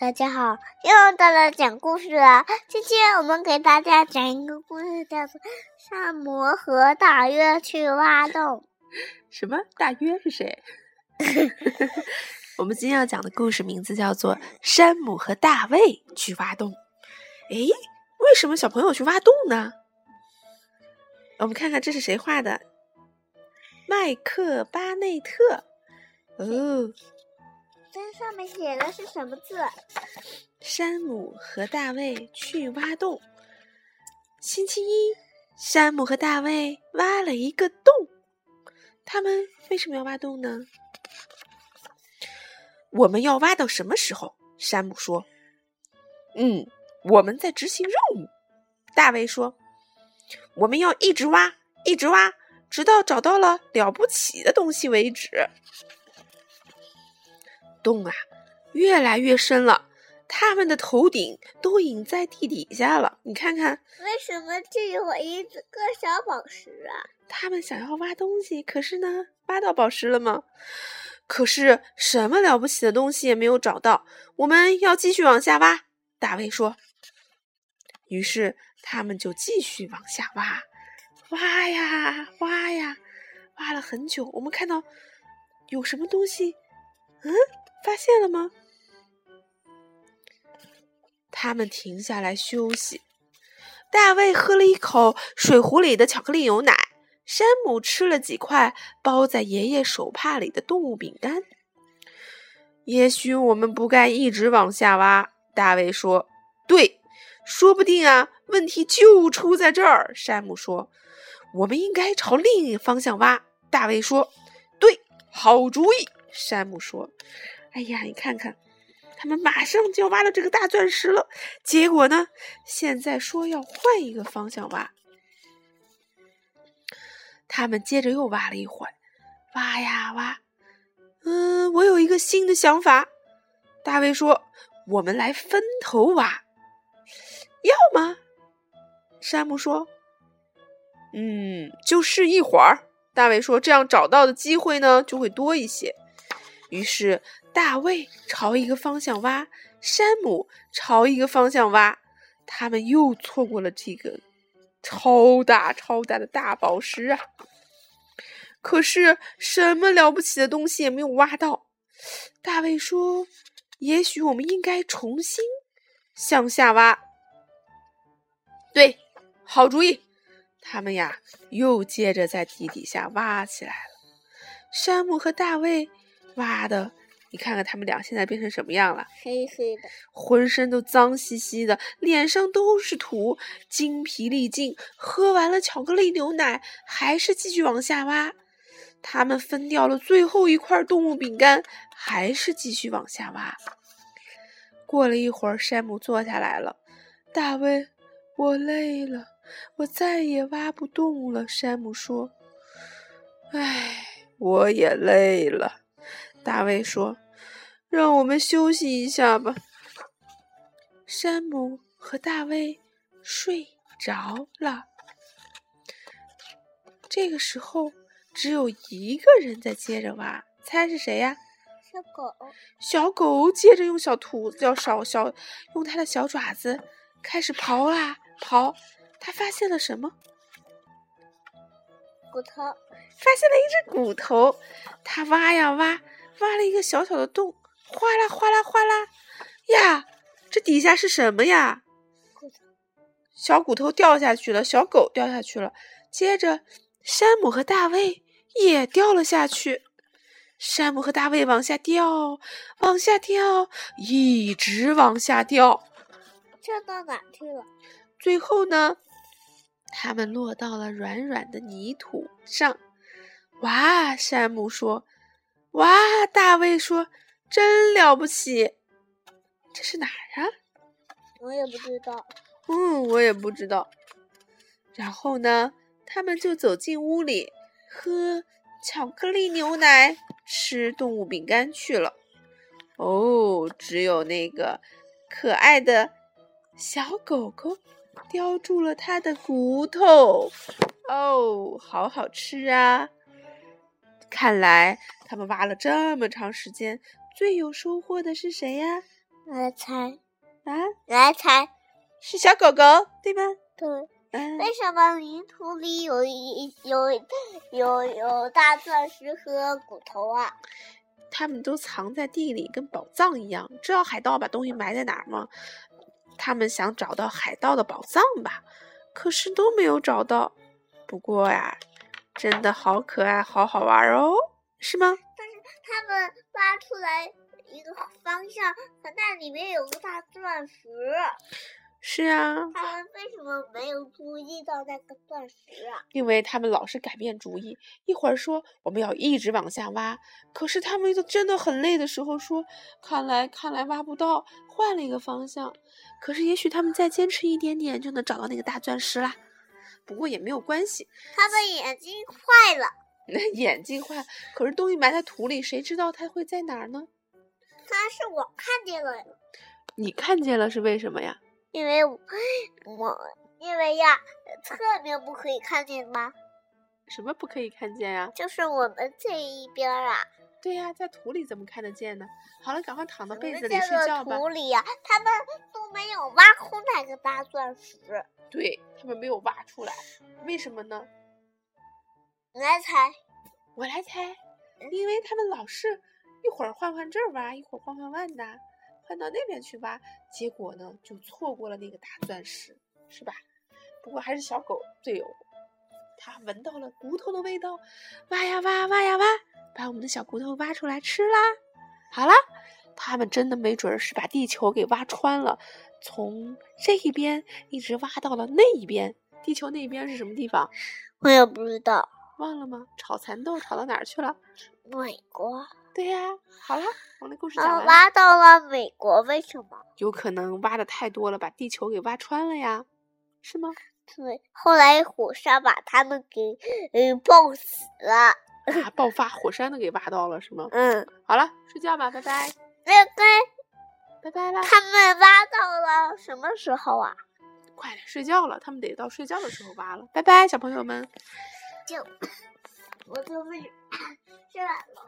大家好，又到了讲故事了。今天我们给大家讲一个故事，叫做《山姆和大约去挖洞》。什么？大约是谁？我们今天要讲的故事名字叫做《山姆和大卫去挖洞》。诶，为什么小朋友去挖洞呢？我们看看这是谁画的？麦克巴内特。哦。这上面写的是什么字？山姆和大卫去挖洞。星期一，山姆和大卫挖了一个洞。他们为什么要挖洞呢？我们要挖到什么时候？山姆说：“嗯，我们在执行任务。”大卫说：“我们要一直挖，一直挖，直到找到了了不起的东西为止。”洞啊，越来越深了，他们的头顶都隐在地底下了。你看看，为什么这有一个小宝石啊？他们想要挖东西，可是呢，挖到宝石了吗？可是什么了不起的东西也没有找到。我们要继续往下挖，大卫说。于是他们就继续往下挖，挖呀挖呀，挖了很久。我们看到有什么东西？嗯？发现了吗？他们停下来休息。大卫喝了一口水壶里的巧克力牛奶，山姆吃了几块包在爷爷手帕里的动物饼干。也许我们不该一直往下挖，大卫说。对，说不定啊，问题就出在这儿。山姆说。我们应该朝另一方向挖。大卫说。对，好主意。山姆说。哎呀，你看看，他们马上就要挖到这个大钻石了。结果呢，现在说要换一个方向挖。他们接着又挖了一会儿，挖呀挖。嗯，我有一个新的想法。大卫说：“我们来分头挖，要吗？”山姆说：“嗯，就试一会儿。”大卫说：“这样找到的机会呢，就会多一些。”于是。大卫朝一个方向挖，山姆朝一个方向挖，他们又错过了这个超大超大的大宝石啊！可是什么了不起的东西也没有挖到。大卫说：“也许我们应该重新向下挖。”对，好主意！他们呀，又接着在地底下挖起来了。山姆和大卫挖的。你看看他们俩现在变成什么样了？黑黑的，浑身都脏兮兮的，脸上都是土，精疲力尽。喝完了巧克力牛奶，还是继续往下挖。他们分掉了最后一块动物饼干，还是继续往下挖。过了一会儿，山姆坐下来了。大卫，我累了，我再也挖不动了。山姆说：“唉，我也累了。”大卫说：“让我们休息一下吧。”山姆和大卫睡着了。这个时候，只有一个人在接着挖，猜是谁呀？小狗。小狗接着用小兔子，要小小用它的小爪子开始刨啊刨，它发现了什么？骨头。发现了一只骨头，它挖呀挖。挖了一个小小的洞，哗啦哗啦哗啦，呀，这底下是什么呀？小骨头掉下去了，小狗掉下去了。接着，山姆和大卫也掉了下去。山姆和大卫往下掉，往下掉，一直往下掉。掉到哪去了？最后呢，他们落到了软软的泥土上。哇，山姆说。哇！大卫说：“真了不起！这是哪儿啊？”我也不知道。嗯，我也不知道。然后呢，他们就走进屋里，喝巧克力牛奶，吃动物饼干去了。哦，只有那个可爱的小狗狗叼住了它的骨头。哦，好好吃啊！看来他们挖了这么长时间，最有收获的是谁呀？来猜啊，来猜，是小狗狗对吗？对，嗯，为什么泥土里有一有有有大钻石和骨头啊？他们都藏在地里，跟宝藏一样。知道海盗把东西埋在哪儿吗？他们想找到海盗的宝藏吧，可是都没有找到。不过呀，真的好可爱，好好玩哦，是吗？但是他们挖出来一个方向，可那里面有个大钻石。是啊，他们为什么没有注意到那个钻石啊？因为他们老是改变主意，一会儿说我们要一直往下挖，可是他们都真的很累的时候说，看来看来挖不到，换了一个方向。可是也许他们再坚持一点点就能找到那个大钻石啦。不过也没有关系，他的眼睛坏了，那眼睛坏，可是东西埋在土里，谁知道它会在哪儿呢？但是我看见了，你看见了是为什么呀？因为我我因为呀，侧面不可以看见吗？什么不可以看见呀？就是我们这一边啊。对呀，在土里怎么看得见呢？好了，赶快躺到被子里睡觉吧。土里呀，他们都没有挖空那个大钻石。对他们没有挖出来，为什么呢？你来猜，我来猜，因为他们老是一会儿换换这儿挖，一会儿换换万的，换到那边去挖，结果呢就错过了那个大钻石，是吧？不过还是小狗最有，它闻到了骨头的味道，挖呀挖，挖呀挖，把我们的小骨头挖出来吃啦。好啦，他们真的没准儿是把地球给挖穿了，从这一边一直挖到了那一边。地球那边是什么地方？我也不知道。忘了吗？炒蚕豆炒到哪儿去了？美国。对呀，好了，我的故事啊，讲完了。挖到了美国，为什么？有可能挖的太多了，把地球给挖穿了呀，是吗？对，后来火山把他们给呃爆死了。啊，爆发，火山都给挖到了，是吗？嗯，好了，睡觉吧，拜拜，拜拜拜拜了，他们挖到了什么时候啊？快点睡觉了，他们得到睡觉的时候挖了。拜拜，小朋友们。就。我都被。睡了。路。